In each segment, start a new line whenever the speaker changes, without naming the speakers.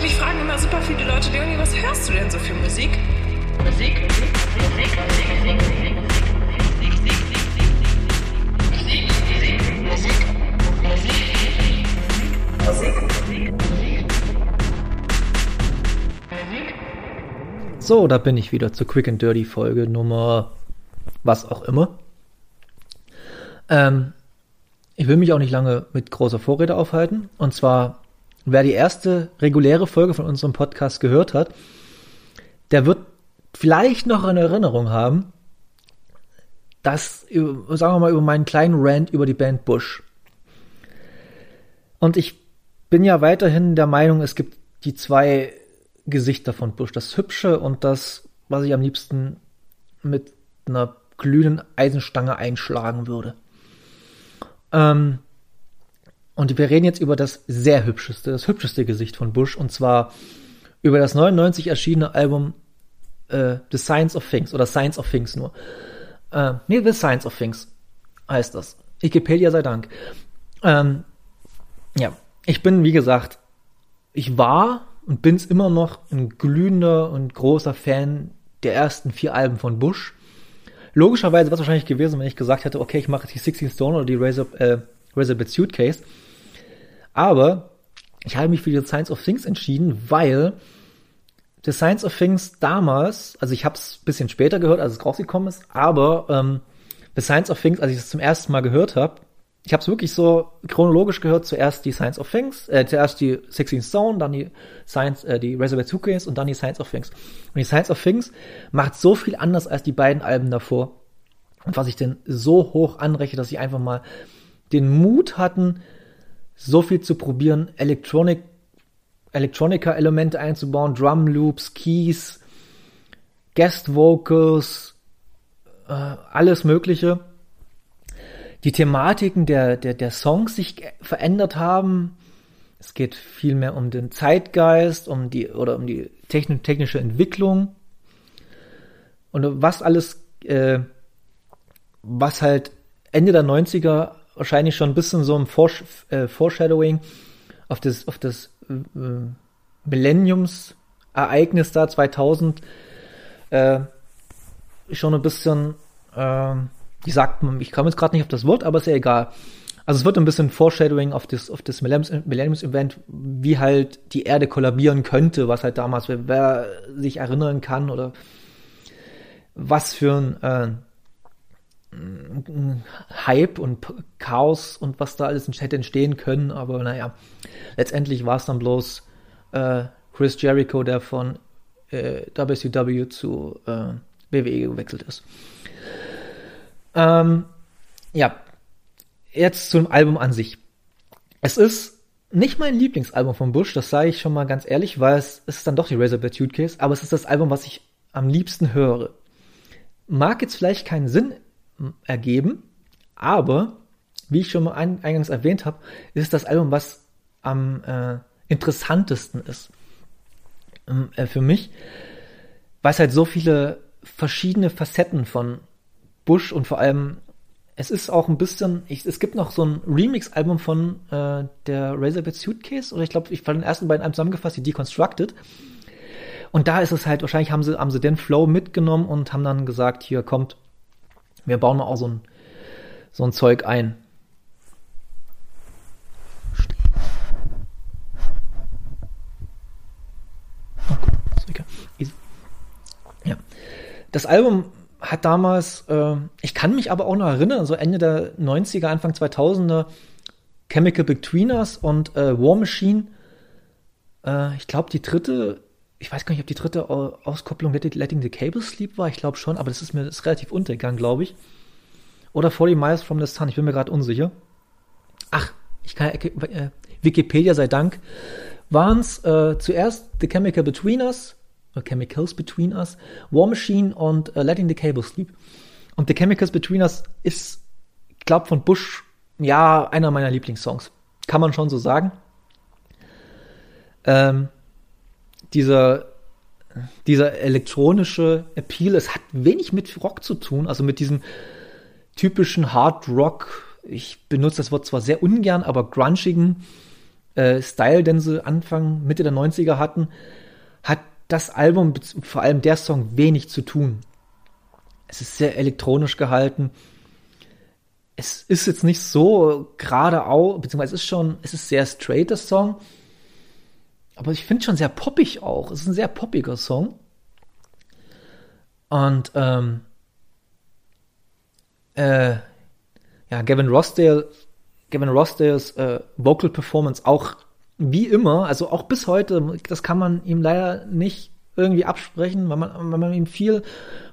Mich fragen immer super viele Leute, Leonie, was hörst du denn so für Musik? Musik, Musik, Musik, Musik, Musik,
Musik, So, da bin ich wieder zur Quick and Dirty Folge Nummer was auch immer. Ähm, ich will mich auch nicht lange mit großer Vorrede aufhalten. Und zwar Wer die erste reguläre Folge von unserem Podcast gehört hat, der wird vielleicht noch eine Erinnerung haben, dass, sagen wir mal, über meinen kleinen Rant über die Band Bush. Und ich bin ja weiterhin der Meinung, es gibt die zwei Gesichter von Bush. Das Hübsche und das, was ich am liebsten mit einer glühenden Eisenstange einschlagen würde. Ähm, und wir reden jetzt über das sehr hübscheste, das hübscheste Gesicht von Bush, und zwar über das 99 erschienene Album äh, The Science of Things oder Science of Things nur. Äh, nee, The Science of Things heißt das. Wikipedia sei Dank. Ähm, ja, ich bin, wie gesagt, ich war und bin's immer noch ein glühender und großer Fan der ersten vier Alben von Bush. Logischerweise wäre es wahrscheinlich gewesen, wenn ich gesagt hätte, okay, ich mache die 16 Stone oder die Razor, äh, Razorback Suitcase. Aber ich habe mich für die Science of Things entschieden, weil The Science of Things damals, also ich habe es ein bisschen später gehört, als es rausgekommen ist, aber ähm, The Science of Things, als ich es zum ersten Mal gehört habe, ich habe es wirklich so chronologisch gehört, zuerst die Science of Things, äh, zuerst die 16 Stone, dann die Science, äh, die Reservoir Suitcase und dann die Science of Things. Und die Science of Things macht so viel anders als die beiden Alben davor. Und was ich denn so hoch anrechne, dass sie einfach mal den Mut hatten, so viel zu probieren, Electronic, Electronica-Elemente einzubauen, Drum Loops, Keys, Guest Vocals, äh, alles Mögliche. Die Thematiken der, der, der Songs sich verändert haben. Es geht viel mehr um den Zeitgeist, um die, oder um die technische Entwicklung. Und was alles, äh, was halt Ende der 90er wahrscheinlich schon ein bisschen so ein Forsh äh, Foreshadowing auf das, auf das äh, Millenniums-Ereignis da 2000 äh, schon ein bisschen, äh, wie sagt man, ich komme jetzt gerade nicht auf das Wort, aber ist ja egal. Also es wird ein bisschen Foreshadowing auf das, auf das Millenniums-Event, wie halt die Erde kollabieren könnte, was halt damals, wer, wer sich erinnern kann oder was für ein äh, Hype und Chaos und was da alles hätte entstehen können, aber naja, letztendlich war es dann bloß äh, Chris Jericho, der von äh, WCW zu äh, WWE gewechselt ist. Ähm, ja, jetzt zum Album an sich. Es ist nicht mein Lieblingsalbum von Bush, das sage ich schon mal ganz ehrlich, weil es, ist dann doch die Razorback Suitcase, aber es ist das Album, was ich am liebsten höre. Mag jetzt vielleicht keinen Sinn ergeben. Aber, wie ich schon mal eingangs erwähnt habe, ist das Album, was am äh, interessantesten ist ähm, äh, für mich, weil es halt so viele verschiedene Facetten von Bush und vor allem es ist auch ein bisschen, ich, es gibt noch so ein Remix-Album von äh, der Razorback Suitcase, oder ich glaube, ich war den ersten beiden Alben zusammengefasst, die Deconstructed. Und da ist es halt, wahrscheinlich haben sie, haben sie den Flow mitgenommen und haben dann gesagt, hier kommt, wir bauen mal auch so ein, so ein Zeug ein. Ja. Das Album hat damals, äh, ich kann mich aber auch noch erinnern, so Ende der 90er, Anfang 2000er, Chemical Between Us und äh, War Machine. Äh, ich glaube, die dritte ich weiß gar nicht, ob die dritte Auskopplung Letting the Cable Sleep war. Ich glaube schon, aber das ist mir das ist relativ untergegangen, glaube ich. Oder 40 Miles from the Sun. Ich bin mir gerade unsicher. Ach, ich kann äh, Wikipedia sei Dank. Waren es äh, zuerst The Chemical Between Us, oder Chemicals Between Us, War Machine und äh, Letting the Cable Sleep. Und The Chemicals Between Us ist, glaube, von Bush, ja, einer meiner Lieblingssongs. Kann man schon so sagen. Ähm, dieser, dieser elektronische Appeal, es hat wenig mit Rock zu tun, also mit diesem typischen Hard Rock, ich benutze das Wort zwar sehr ungern, aber grunchigen äh, Style, den sie Anfang, Mitte der 90er hatten, hat das Album, vor allem der Song, wenig zu tun. Es ist sehr elektronisch gehalten. Es ist jetzt nicht so geradeaus, beziehungsweise es ist schon, es ist sehr straight, das Song. Aber ich finde schon sehr poppig auch. Es ist ein sehr poppiger Song. Und ähm, äh, ja, Gavin Rossdale, Gavin Rossdales äh, Vocal Performance auch wie immer, also auch bis heute, das kann man ihm leider nicht irgendwie absprechen, weil man, weil man ihm viel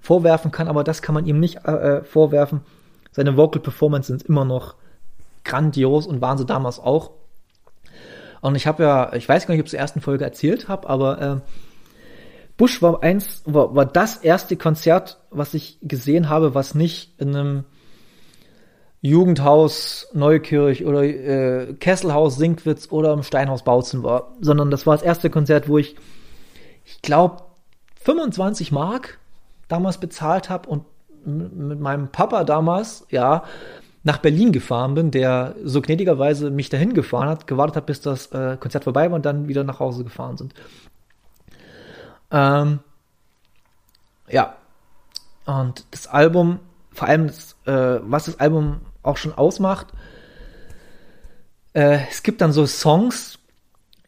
vorwerfen kann, aber das kann man ihm nicht äh, äh, vorwerfen. Seine Vocal Performance sind immer noch grandios und waren sie damals auch. Und ich habe ja, ich weiß gar nicht, ob ich zur ersten Folge erzählt habe, aber äh, Bush war eins, war, war das erste Konzert, was ich gesehen habe, was nicht in einem Jugendhaus Neukirch oder äh, Kesselhaus Sinkwitz oder im Steinhaus Bautzen war, sondern das war das erste Konzert, wo ich, ich glaube, 25 Mark damals bezahlt habe und mit meinem Papa damals, ja, nach Berlin gefahren bin, der so gnädigerweise mich dahin gefahren hat, gewartet hat, bis das äh, Konzert vorbei war und dann wieder nach Hause gefahren sind. Ähm, ja, und das Album, vor allem das, äh, was das Album auch schon ausmacht. Äh, es gibt dann so Songs,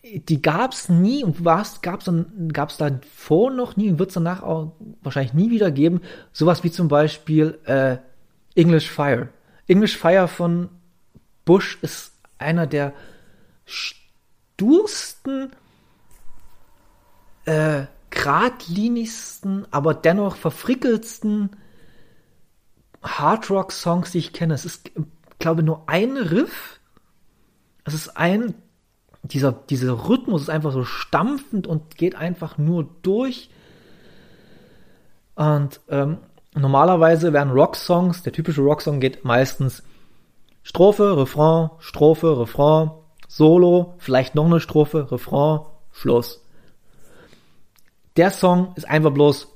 die gab es nie und was gab es dann gab es vor noch nie und wird es danach auch wahrscheinlich nie wieder geben. Sowas wie zum Beispiel äh, English Fire. English Fire von Bush ist einer der stursten, äh, geradlinigsten, aber dennoch verfrickelsten Hardrock-Songs, die ich kenne. Es ist, glaube nur ein Riff. Es ist ein, dieser, dieser Rhythmus ist einfach so stampfend und geht einfach nur durch. Und ähm, normalerweise werden Rock-Songs, der typische Rock-Song geht meistens Strophe, Refrain, Strophe, Refrain, Solo, vielleicht noch eine Strophe, Refrain, Schluss. Der Song ist einfach bloß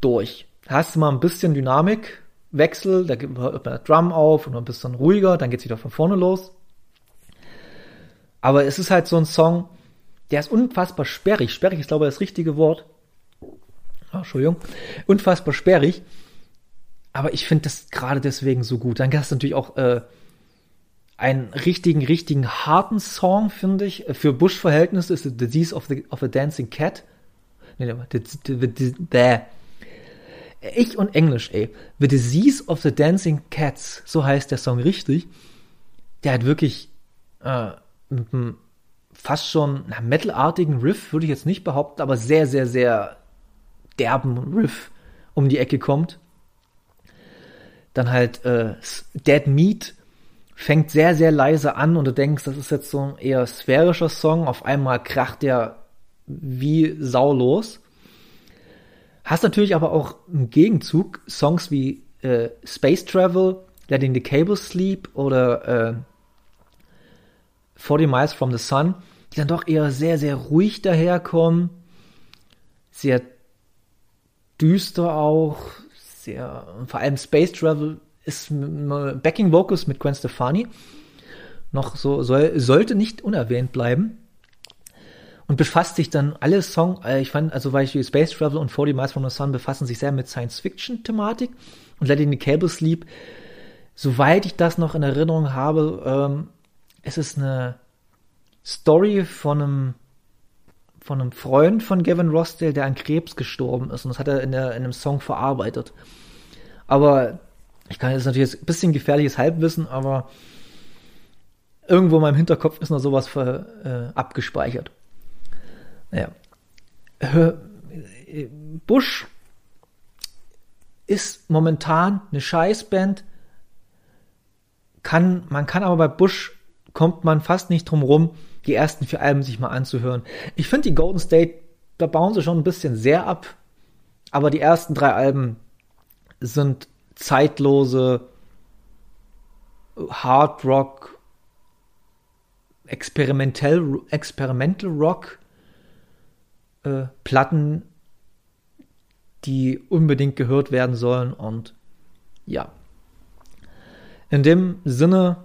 durch. Da hast du mal ein bisschen Dynamik, Wechsel, da gibt man der Drum auf und ein bisschen ruhiger, dann geht's wieder von vorne los. Aber es ist halt so ein Song, der ist unfassbar sperrig. Sperrig ist, glaube ich, das richtige Wort. Oh, Entschuldigung. Unfassbar sperrig. Aber ich finde das gerade deswegen so gut. Dann hast du natürlich auch äh, einen richtigen, richtigen harten Song, finde ich. Für Bush-Verhältnisse ist The Disease of, the, of a Dancing Cat. Nee, the, the, the, the, ich und Englisch, ey. The Disease of the Dancing Cats, so heißt der Song richtig. Der hat wirklich äh, mit einem fast schon metalartigen Riff, würde ich jetzt nicht behaupten, aber sehr, sehr, sehr derben Riff um die Ecke kommt. Dann halt äh, Dead Meat fängt sehr, sehr leise an und du denkst, das ist jetzt so ein eher sphärischer Song. Auf einmal kracht der wie Sau los. Hast natürlich aber auch im Gegenzug Songs wie äh, Space Travel, Letting the Cable Sleep oder äh, 40 Miles from the Sun, die dann doch eher sehr, sehr ruhig daherkommen. Sehr düster auch. Sehr, vor allem Space Travel ist Backing Vocals mit Gwen Stefani. Noch so, soll, sollte nicht unerwähnt bleiben und befasst sich dann alle Songs, äh, ich fand, also weil ich Space Travel und 40 Miles from the Sun befassen sich sehr mit Science-Fiction-Thematik und Letting the Cable Sleep, soweit ich das noch in Erinnerung habe, ähm, es ist eine Story von einem von einem Freund von Gavin Rossdale, der an Krebs gestorben ist und das hat er in, der, in einem Song verarbeitet. Aber ich kann jetzt natürlich ein bisschen gefährliches Halbwissen, aber irgendwo in meinem Hinterkopf ist noch sowas für, äh, abgespeichert. Ja. Bush ist momentan eine Scheißband. Kann, man kann aber bei Bush kommt man fast nicht drum rum, die ersten vier Alben sich mal anzuhören. Ich finde die Golden State, da bauen sie schon ein bisschen sehr ab, aber die ersten drei Alben sind zeitlose Hard Rock, Experimental, Experimental Rock äh, Platten, die unbedingt gehört werden sollen. Und ja, in dem Sinne